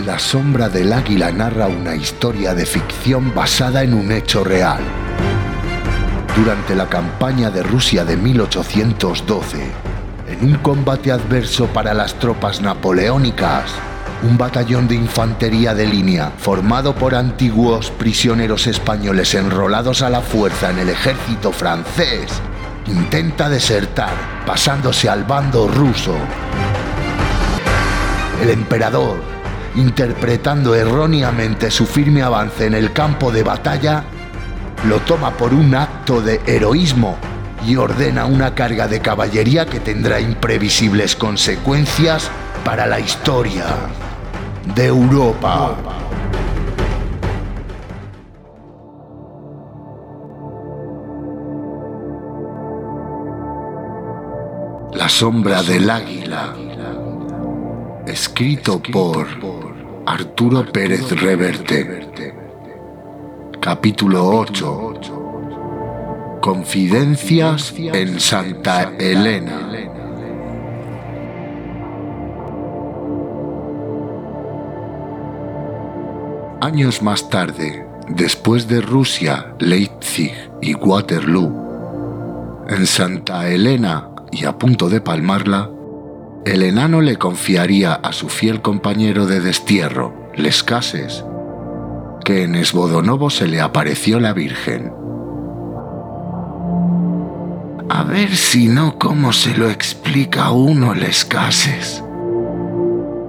La sombra del águila narra una historia de ficción basada en un hecho real. Durante la campaña de Rusia de 1812, en un combate adverso para las tropas napoleónicas, un batallón de infantería de línea formado por antiguos prisioneros españoles enrolados a la fuerza en el ejército francés intenta desertar pasándose al bando ruso. El emperador, interpretando erróneamente su firme avance en el campo de batalla, lo toma por un acto de heroísmo y ordena una carga de caballería que tendrá imprevisibles consecuencias para la historia de Europa. La sombra del águila, escrito por Arturo Pérez Reverte, capítulo 8, Confidencias en Santa Elena. Años más tarde, después de Rusia, Leipzig y Waterloo, en Santa Elena y a punto de palmarla, el enano le confiaría a su fiel compañero de destierro, Les Cases, que en Esbodonovo se le apareció la Virgen. A ver si no, ¿cómo se lo explica uno Les Cases?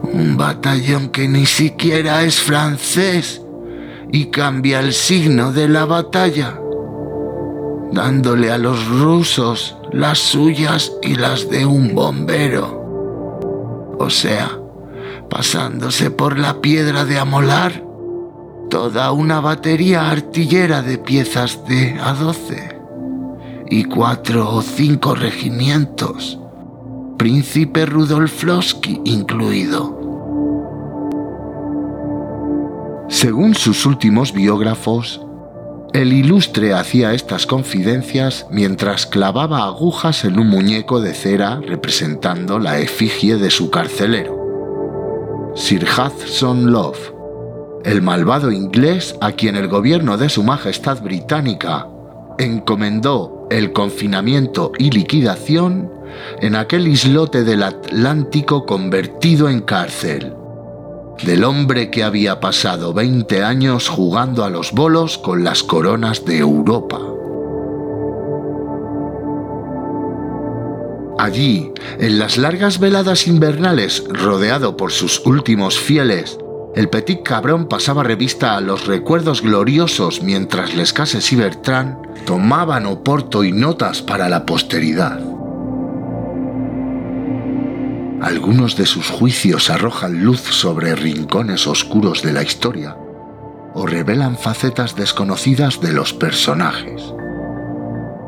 Un batallón que ni siquiera es francés y cambia el signo de la batalla, dándole a los rusos las suyas y las de un bombero. O sea, pasándose por la piedra de amolar toda una batería artillera de piezas de a 12 y cuatro o cinco regimientos, príncipe Rudolflowski incluido. Según sus últimos biógrafos, el ilustre hacía estas confidencias mientras clavaba agujas en un muñeco de cera representando la efigie de su carcelero. Sir Hudson Love, el malvado inglés a quien el gobierno de su Majestad Británica encomendó el confinamiento y liquidación en aquel islote del Atlántico convertido en cárcel del hombre que había pasado 20 años jugando a los bolos con las coronas de Europa. Allí, en las largas veladas invernales, rodeado por sus últimos fieles, el petit cabrón pasaba revista a los recuerdos gloriosos mientras Les Cases y Bertrand tomaban oporto y notas para la posteridad. Algunos de sus juicios arrojan luz sobre rincones oscuros de la historia o revelan facetas desconocidas de los personajes.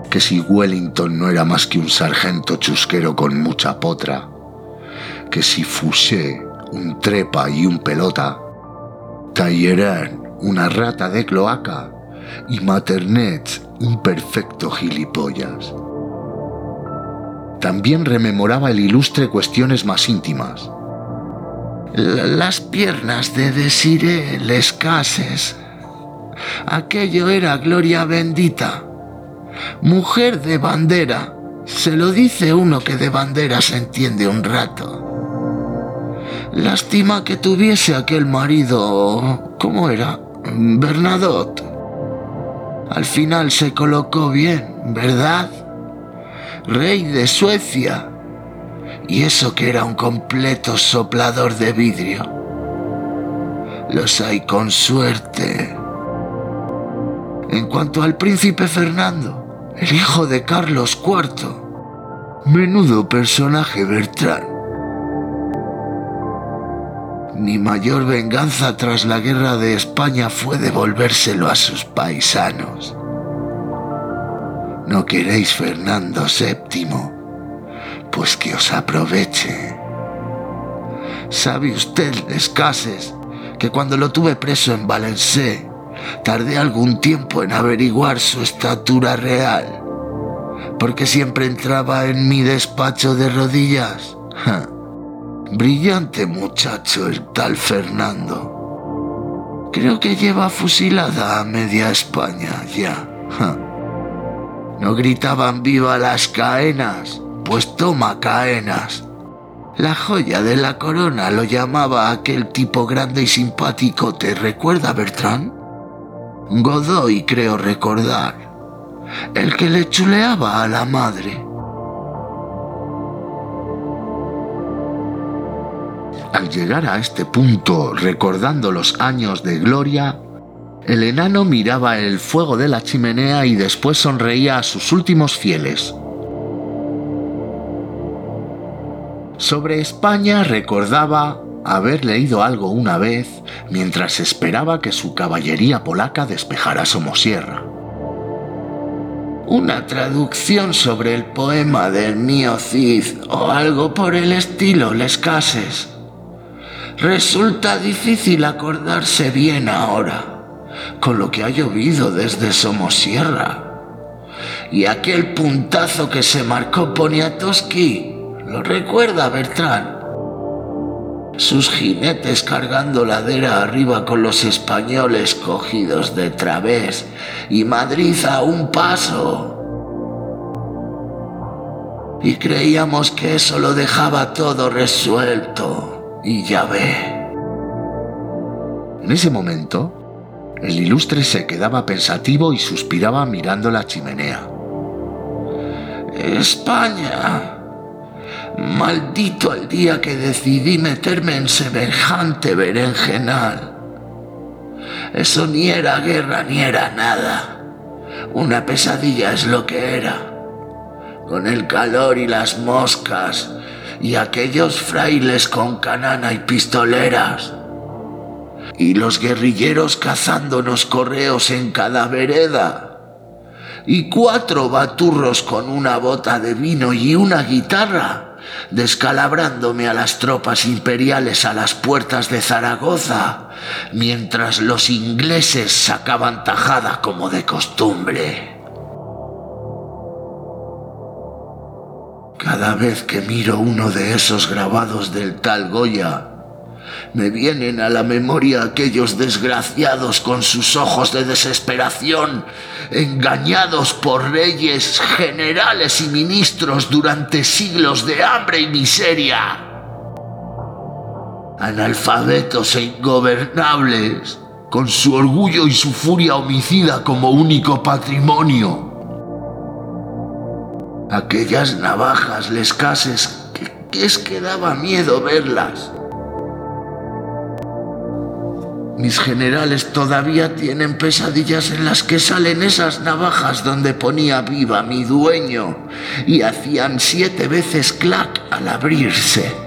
Que si Wellington no era más que un sargento chusquero con mucha potra, que si Fouché un trepa y un pelota, Talleyrand una rata de cloaca y Maternet un perfecto gilipollas también rememoraba el ilustre cuestiones más íntimas. Las piernas de Desiree Lescases. Aquello era gloria bendita. Mujer de bandera. Se lo dice uno que de bandera se entiende un rato. Lástima que tuviese aquel marido... ¿Cómo era? Bernadotte. Al final se colocó bien, ¿verdad? Rey de Suecia. Y eso que era un completo soplador de vidrio. Los hay con suerte. En cuanto al príncipe Fernando, el hijo de Carlos IV, menudo personaje Bertrand. Mi mayor venganza tras la guerra de España fue devolvérselo a sus paisanos. ¿No queréis Fernando VII? Pues que os aproveche. ¿Sabe usted, Escases, que cuando lo tuve preso en Valencé, tardé algún tiempo en averiguar su estatura real? Porque siempre entraba en mi despacho de rodillas. Brillante muchacho el tal Fernando. Creo que lleva fusilada a media España ya. ¿No gritaban viva las caenas? Pues toma caenas. La joya de la corona lo llamaba aquel tipo grande y simpático, ¿te recuerda Bertrand? Godoy creo recordar. El que le chuleaba a la madre. Al llegar a este punto, recordando los años de gloria, el enano miraba el fuego de la chimenea y después sonreía a sus últimos fieles. Sobre España recordaba haber leído algo una vez mientras esperaba que su caballería polaca despejara Somosierra. Una traducción sobre el poema del mío Cid o algo por el estilo, les cases. Resulta difícil acordarse bien ahora, con lo que ha llovido desde Somosierra. Y aquel puntazo que se marcó Poniatowski, ¿lo recuerda Bertrán? Sus jinetes cargando ladera arriba con los españoles cogidos de través y Madrid a un paso. Y creíamos que eso lo dejaba todo resuelto. Y ya ve. En ese momento, el ilustre se quedaba pensativo y suspiraba mirando la chimenea. España. Maldito el día que decidí meterme en semejante berenjenal. Eso ni era guerra ni era nada. Una pesadilla es lo que era. Con el calor y las moscas, y aquellos frailes con canana y pistoleras, y los guerrilleros cazándonos correos en cada vereda, y cuatro baturros con una bota de vino y una guitarra, descalabrándome a las tropas imperiales a las puertas de Zaragoza, mientras los ingleses sacaban tajada como de costumbre. Cada vez que miro uno de esos grabados del tal Goya, me vienen a la memoria aquellos desgraciados con sus ojos de desesperación, engañados por reyes, generales y ministros durante siglos de hambre y miseria. Analfabetos e ingobernables, con su orgullo y su furia homicida como único patrimonio aquellas navajas lescases que, es que daba miedo verlas. Mis generales todavía tienen pesadillas en las que salen esas navajas donde ponía viva mi dueño y hacían siete veces clac al abrirse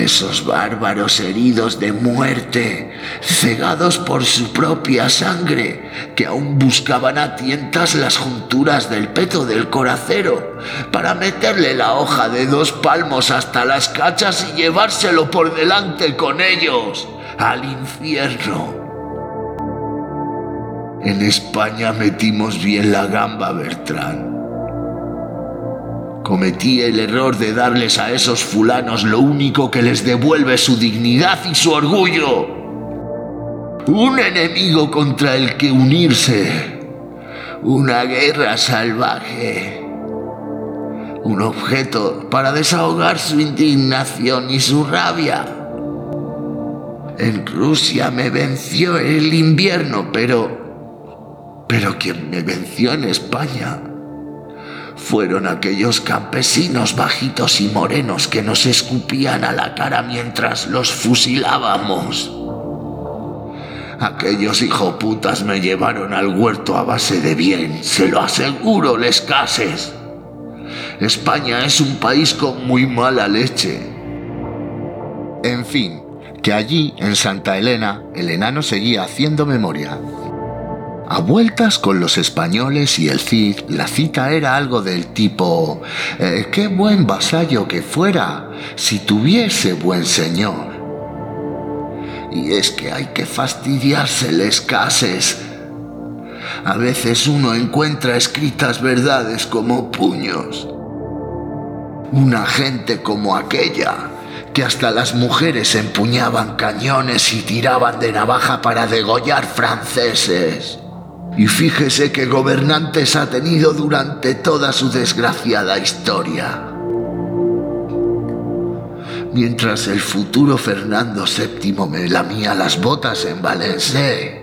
esos bárbaros heridos de muerte, cegados por su propia sangre, que aún buscaban a tientas las junturas del peto del coracero para meterle la hoja de dos palmos hasta las cachas y llevárselo por delante con ellos al infierno. En España metimos bien la gamba, Bertrán. Cometí el error de darles a esos fulanos lo único que les devuelve su dignidad y su orgullo. Un enemigo contra el que unirse. Una guerra salvaje. Un objeto para desahogar su indignación y su rabia. En Rusia me venció el invierno, pero... Pero quien me venció en España fueron aquellos campesinos bajitos y morenos que nos escupían a la cara mientras los fusilábamos. Aquellos hijoputas me llevaron al huerto a base de bien, se lo aseguro, les cases. España es un país con muy mala leche. En fin, que allí, en Santa Elena, el enano seguía haciendo memoria. A vueltas con los españoles y el Cid, la cita era algo del tipo, eh, qué buen vasallo que fuera si tuviese buen señor. Y es que hay que fastidiárseles cases. A veces uno encuentra escritas verdades como puños. Una gente como aquella, que hasta las mujeres empuñaban cañones y tiraban de navaja para degollar franceses. Y fíjese qué gobernantes ha tenido durante toda su desgraciada historia. Mientras el futuro Fernando VII me lamía las botas en Valencia,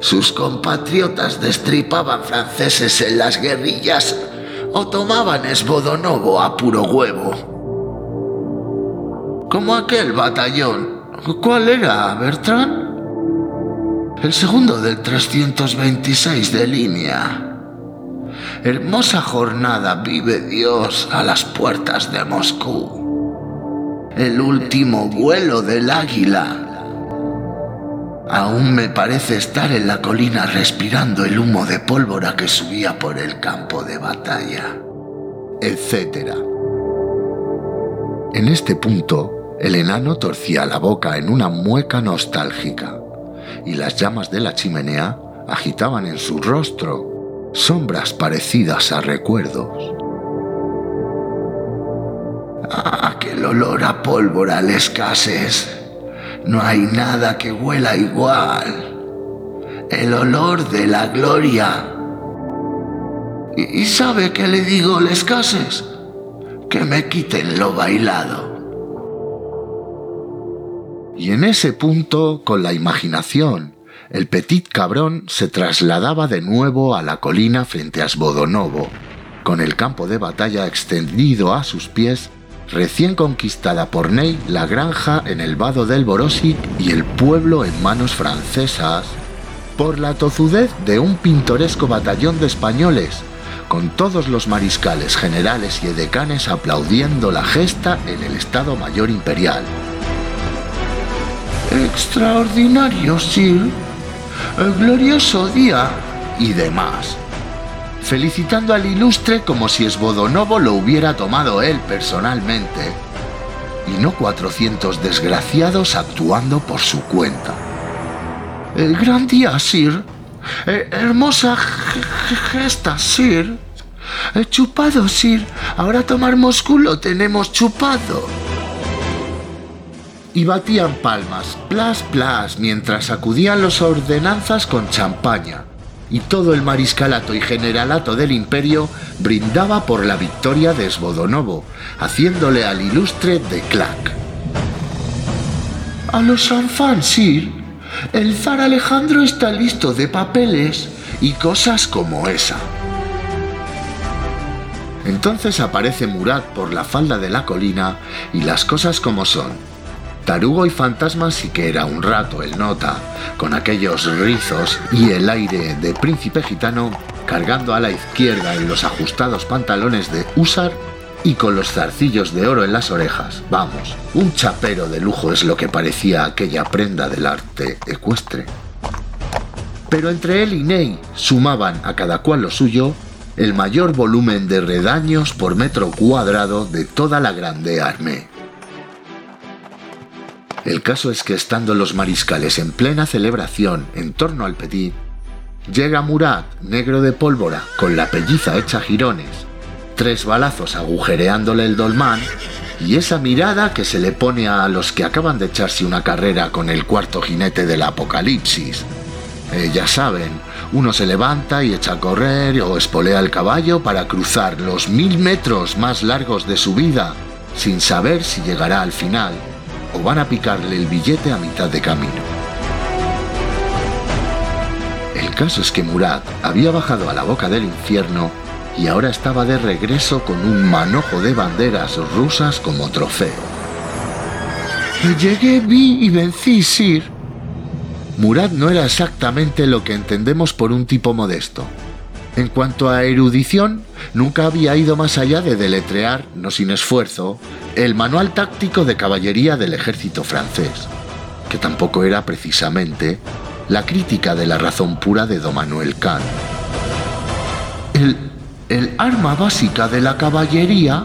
sus compatriotas destripaban franceses en las guerrillas o tomaban Esbodonovo a puro huevo. Como aquel batallón. ¿Cuál era, Bertrand? El segundo del 326 de línea. Hermosa jornada vive Dios a las puertas de Moscú. El último vuelo del águila. Aún me parece estar en la colina respirando el humo de pólvora que subía por el campo de batalla, etc. En este punto, el enano torcía la boca en una mueca nostálgica, y las llamas de la chimenea agitaban en su rostro sombras parecidas a recuerdos. Aquel olor a pólvora les escases no hay nada que huela igual. El olor de la gloria. ¿Y, sabe qué le digo, les cases? Que me quiten lo bailado. Y en ese punto, con la imaginación, el petit cabrón se trasladaba de nuevo a la colina frente a Sbodonovo, con el campo de batalla extendido a sus pies recién conquistada por Ney la granja en el vado del Borosic y el pueblo en manos francesas, por la tozudez de un pintoresco batallón de españoles, con todos los mariscales, generales y edecanes aplaudiendo la gesta en el Estado Mayor Imperial. Extraordinario, Sir. El glorioso día y demás felicitando al ilustre como si Esbodonovo lo hubiera tomado él personalmente, y no 400 desgraciados actuando por su cuenta. El gran día, Sir. Eh, hermosa gesta, Sir. Eh, chupado, Sir. Ahora tomar Moscú lo tenemos chupado. Y batían palmas, plas, plas, mientras sacudían los ordenanzas con champaña y todo el mariscalato y generalato del imperio brindaba por la victoria de Svodonovo, haciéndole al ilustre de Clack. A los Sanfan, Sir, el zar Alejandro está listo de papeles y cosas como esa. Entonces aparece Murat por la falda de la colina y las cosas como son Tarugo y Fantasma sí que era un rato el nota, con aquellos rizos y el aire de príncipe gitano cargando a la izquierda en los ajustados pantalones de húsar y con los zarcillos de oro en las orejas. Vamos, un chapero de lujo es lo que parecía aquella prenda del arte ecuestre. Pero entre él y Ney sumaban a cada cual lo suyo el mayor volumen de redaños por metro cuadrado de toda la grande armé. El caso es que estando los mariscales en plena celebración en torno al Petit, llega Murat, negro de pólvora, con la pelliza hecha jirones, tres balazos agujereándole el dolmán y esa mirada que se le pone a los que acaban de echarse una carrera con el cuarto jinete del apocalipsis. Eh, ya saben, uno se levanta y echa a correr o espolea el caballo para cruzar los mil metros más largos de su vida sin saber si llegará al final o van a picarle el billete a mitad de camino. El caso es que Murat había bajado a la boca del infierno y ahora estaba de regreso con un manojo de banderas rusas como trofeo. Llegué, vi y vencí, Sir. Murat no era exactamente lo que entendemos por un tipo modesto. En cuanto a erudición, nunca había ido más allá de deletrear, no sin esfuerzo, el manual táctico de caballería del ejército francés, que tampoco era precisamente la crítica de la razón pura de don Manuel Kant. El, el arma básica de la caballería,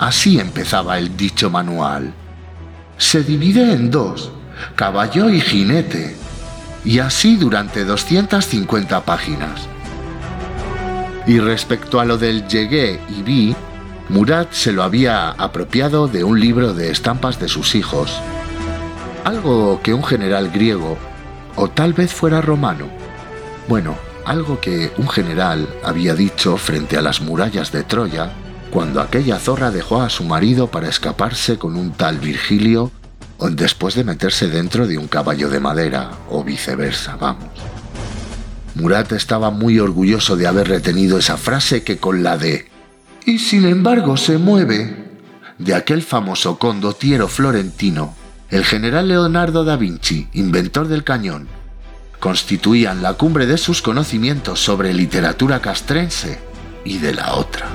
así empezaba el dicho manual, se divide en dos, caballo y jinete, y así durante 250 páginas. Y respecto a lo del llegué y vi, Murat se lo había apropiado de un libro de estampas de sus hijos, algo que un general griego, o tal vez fuera romano, bueno, algo que un general había dicho frente a las murallas de Troya cuando aquella zorra dejó a su marido para escaparse con un tal Virgilio después de meterse dentro de un caballo de madera, o viceversa, vamos. Murat estaba muy orgulloso de haber retenido esa frase que con la de y sin embargo se mueve de aquel famoso condottiero florentino, el general Leonardo da Vinci, inventor del cañón, constituían la cumbre de sus conocimientos sobre literatura castrense y de la otra.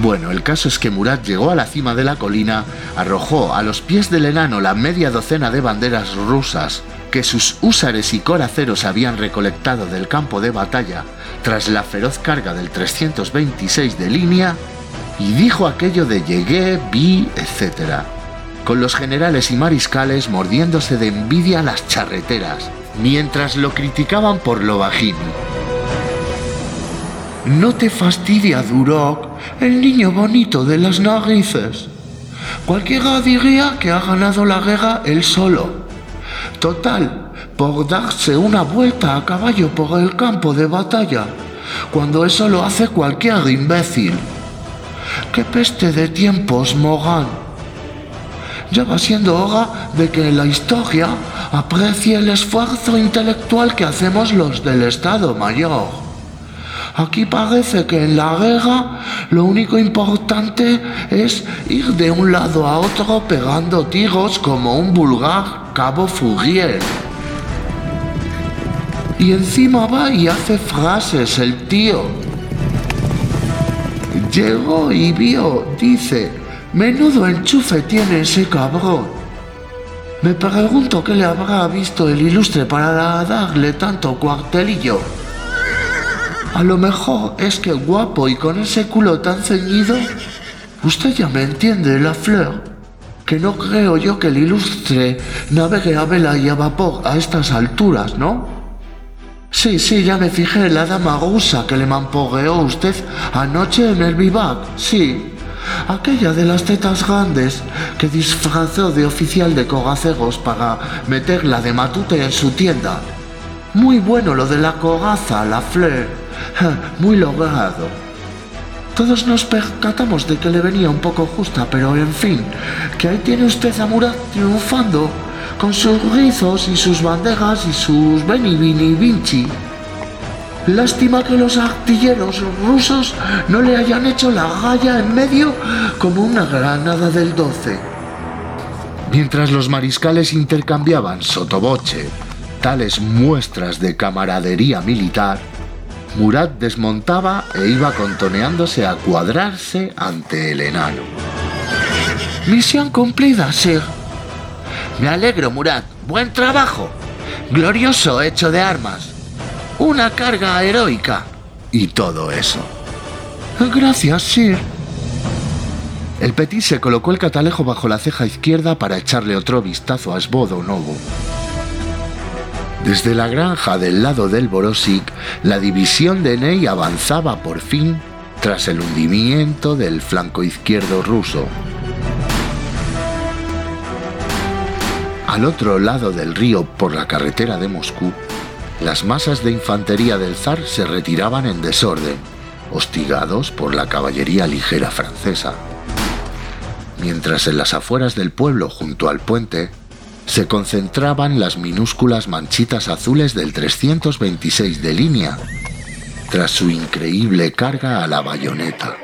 Bueno, el caso es que Murat llegó a la cima de la colina, arrojó a los pies del enano la media docena de banderas rusas que sus húsares y coraceros habían recolectado del campo de batalla tras la feroz carga del 326 de línea, y dijo aquello de llegué, vi, etc., con los generales y mariscales mordiéndose de envidia las charreteras, mientras lo criticaban por lo bajín. No te fastidia, Duroc, el niño bonito de las narices. Cualquiera diría que ha ganado la guerra él solo. Total, por darse una vuelta a caballo por el campo de batalla, cuando eso lo hace cualquier imbécil. ¡Qué peste de tiempos, Morán! Ya va siendo hora de que la historia aprecie el esfuerzo intelectual que hacemos los del Estado Mayor. Aquí parece que en la guerra lo único importante es ir de un lado a otro pegando tiros como un vulgar cabo Fourier. Y encima va y hace frases el tío. Llegó y vio, dice, menudo enchufe tiene ese cabrón. Me pregunto qué le habrá visto el ilustre para darle tanto cuartelillo. A lo mejor es que guapo y con ese culo tan ceñido. Usted ya me entiende, la flor. Que no creo yo que el ilustre navegue a vela y a vapor a estas alturas, ¿no? Sí, sí, ya me fijé, la dama rusa que le mampogueó usted anoche en el vivac, sí. Aquella de las tetas grandes que disfrazó de oficial de cogacegos para meterla de matute en su tienda. Muy bueno lo de la cogaza, la flor muy logrado. Todos nos percatamos de que le venía un poco justa, pero en fin, que ahí tiene usted a Murat triunfando, con sus rizos y sus bandejas y sus Beni Vini Vinci. Lástima que los artilleros rusos no le hayan hecho la galla en medio como una granada del 12. Mientras los mariscales intercambiaban sotoboche tales muestras de camaradería militar, Murat desmontaba e iba contoneándose a cuadrarse ante el enano. Misión cumplida, Sir. Me alegro, Murat. Buen trabajo. Glorioso hecho de armas. Una carga heroica. Y todo eso. Gracias, Sir. El Petit se colocó el catalejo bajo la ceja izquierda para echarle otro vistazo a Svodo Novo. Desde la granja del lado del Borosik, la división de Ney avanzaba por fin tras el hundimiento del flanco izquierdo ruso. Al otro lado del río, por la carretera de Moscú, las masas de infantería del zar se retiraban en desorden, hostigados por la caballería ligera francesa. Mientras en las afueras del pueblo, junto al puente, se concentraban las minúsculas manchitas azules del 326 de línea, tras su increíble carga a la bayoneta.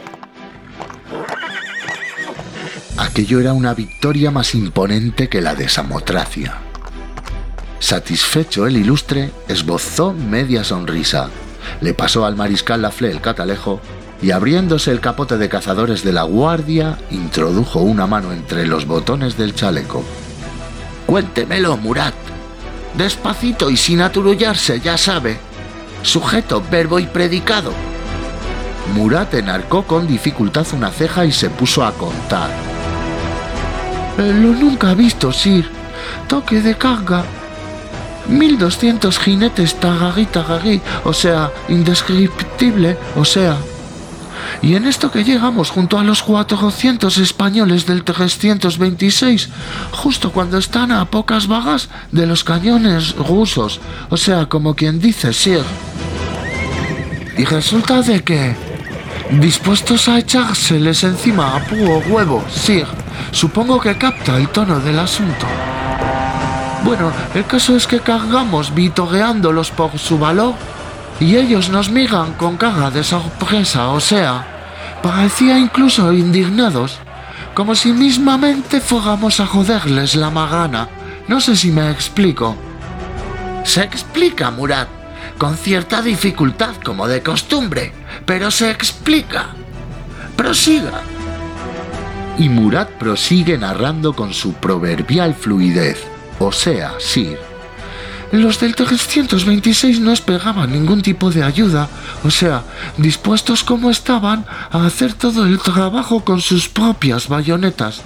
Aquello era una victoria más imponente que la de Samotracia. Satisfecho el ilustre, esbozó media sonrisa, le pasó al mariscal Lafle el catalejo y abriéndose el capote de cazadores de la guardia, introdujo una mano entre los botones del chaleco. Cuéntemelo, Murat. Despacito y sin aturullarse, ya sabe. Sujeto, verbo y predicado. Murat enarcó con dificultad una ceja y se puso a contar. Eh, lo nunca visto, Sir. Toque de carga. 1200 jinetes tagarí tagarí, o sea, indescriptible, o sea. Y en esto que llegamos junto a los 400 españoles del 326, justo cuando están a pocas vagas de los cañones rusos, o sea, como quien dice, Sir. Y resulta de que, dispuestos a echárseles encima a puro huevo, Sir, supongo que capta el tono del asunto. Bueno, el caso es que cargamos vitoreándolos por su valor y ellos nos miran con cara de sorpresa, o sea, parecía incluso indignados, como si mismamente fuéramos a joderles la magana. No sé si me explico. Se explica, Murat, con cierta dificultad como de costumbre, pero se explica. Prosiga. Y Murat prosigue narrando con su proverbial fluidez o sea, Sir. Los del 326 no esperaban ningún tipo de ayuda, o sea, dispuestos como estaban a hacer todo el trabajo con sus propias bayonetas.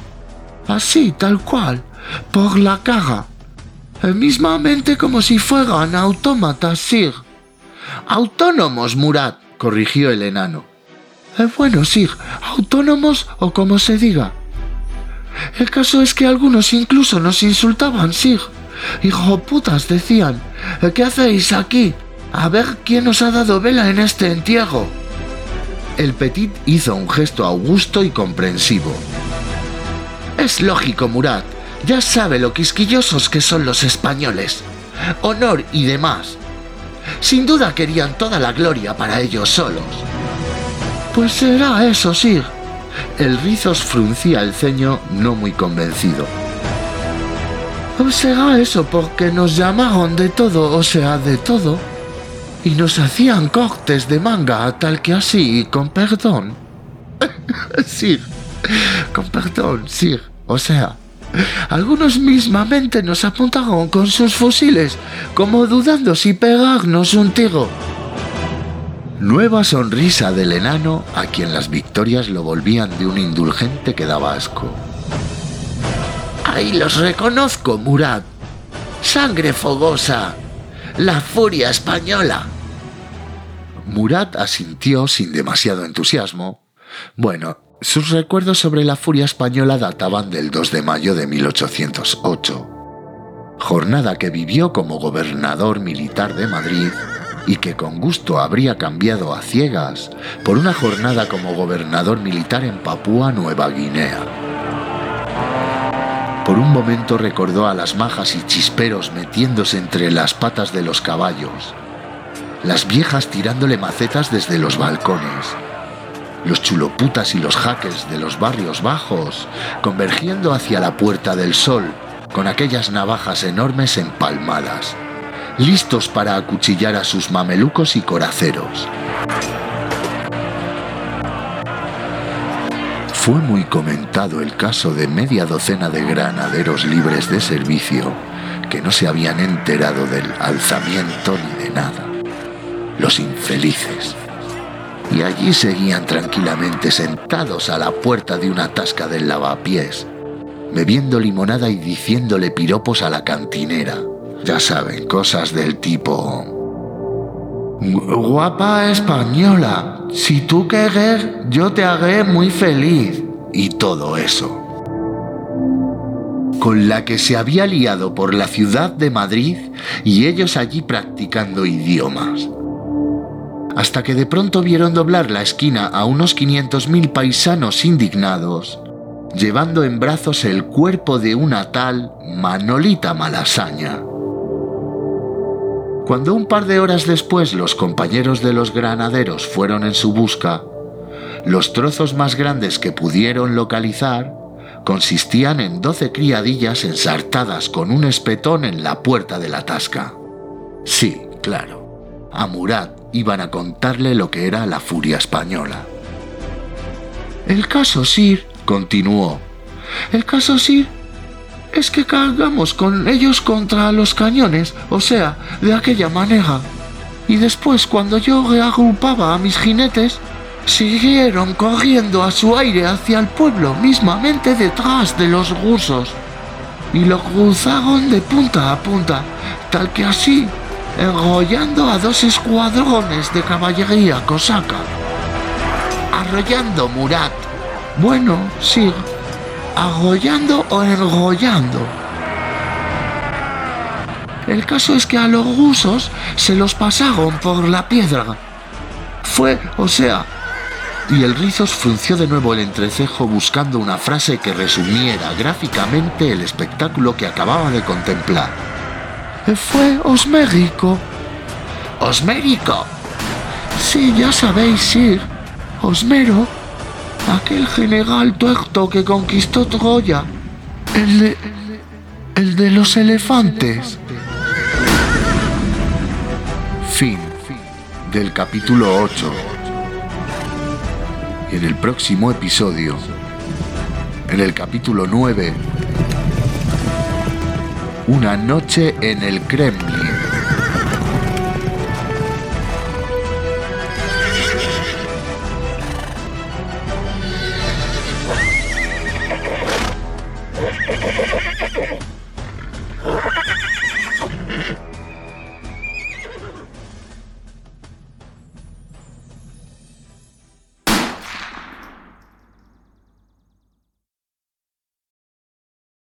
Así, tal cual, por la cara. Mismamente como si fueran autómatas, Sir. Autónomos, Murat, corrigió el enano. Eh, bueno, Sir, autónomos o como se diga. El caso es que algunos incluso nos insultaban, Sig. Hijo putas, decían. ¿Qué hacéis aquí? A ver quién os ha dado vela en este entierro. El Petit hizo un gesto augusto y comprensivo. Es lógico, Murat. Ya sabe lo quisquillosos que son los españoles. Honor y demás. Sin duda querían toda la gloria para ellos solos. Pues será eso, Sig. El rizos fruncía el ceño no muy convencido. ¿Será eso porque nos llamaron de todo, o sea, de todo? Y nos hacían cortes de manga tal que así, con perdón. sí, con perdón, sí, o sea, algunos mismamente nos apuntaron con sus fusiles, como dudando si pegarnos un tiro. Nueva sonrisa del enano a quien las victorias lo volvían de un indulgente que daba asco. Ahí los reconozco, Murat. Sangre fogosa. La furia española. Murat asintió sin demasiado entusiasmo. Bueno, sus recuerdos sobre la furia española databan del 2 de mayo de 1808, jornada que vivió como gobernador militar de Madrid y que con gusto habría cambiado a ciegas por una jornada como gobernador militar en Papúa Nueva Guinea. Por un momento recordó a las majas y chisperos metiéndose entre las patas de los caballos, las viejas tirándole macetas desde los balcones, los chuloputas y los jaques de los barrios bajos convergiendo hacia la Puerta del Sol con aquellas navajas enormes empalmadas listos para acuchillar a sus mamelucos y coraceros. Fue muy comentado el caso de media docena de granaderos libres de servicio que no se habían enterado del alzamiento ni de nada. Los infelices. Y allí seguían tranquilamente sentados a la puerta de una tasca del lavapiés, bebiendo limonada y diciéndole piropos a la cantinera ya saben, cosas del tipo... Guapa española, si tú querés, yo te haré muy feliz. Y todo eso. Con la que se había liado por la ciudad de Madrid y ellos allí practicando idiomas. Hasta que de pronto vieron doblar la esquina a unos 500.000 paisanos indignados, llevando en brazos el cuerpo de una tal Manolita Malasaña. Cuando un par de horas después los compañeros de los granaderos fueron en su busca, los trozos más grandes que pudieron localizar consistían en doce criadillas ensartadas con un espetón en la puerta de la tasca. Sí, claro, a Murat iban a contarle lo que era la furia española. El caso Sir, continuó, el caso Sir es que cargamos con ellos contra los cañones, o sea, de aquella manera. Y después, cuando yo reagrupaba a mis jinetes, siguieron corriendo a su aire hacia el pueblo, mismamente detrás de los rusos. y lo cruzaron de punta a punta, tal que así, enrollando a dos escuadrones de caballería cosaca. Arrollando Murat. Bueno, sí, arrollando o enrollando. El caso es que a los rusos se los pasaron por la piedra. Fue, o sea, y el Rizos frunció de nuevo el entrecejo buscando una frase que resumiera gráficamente el espectáculo que acababa de contemplar. Fue Osmérico. ¿Osmérico? Sí, ya sabéis, Sir. Osmero, aquel general tuerto que conquistó Troya. El de. El de los elefantes. Fin del capítulo 8 en el próximo episodio, en el capítulo 9, Una noche en el Kremlin.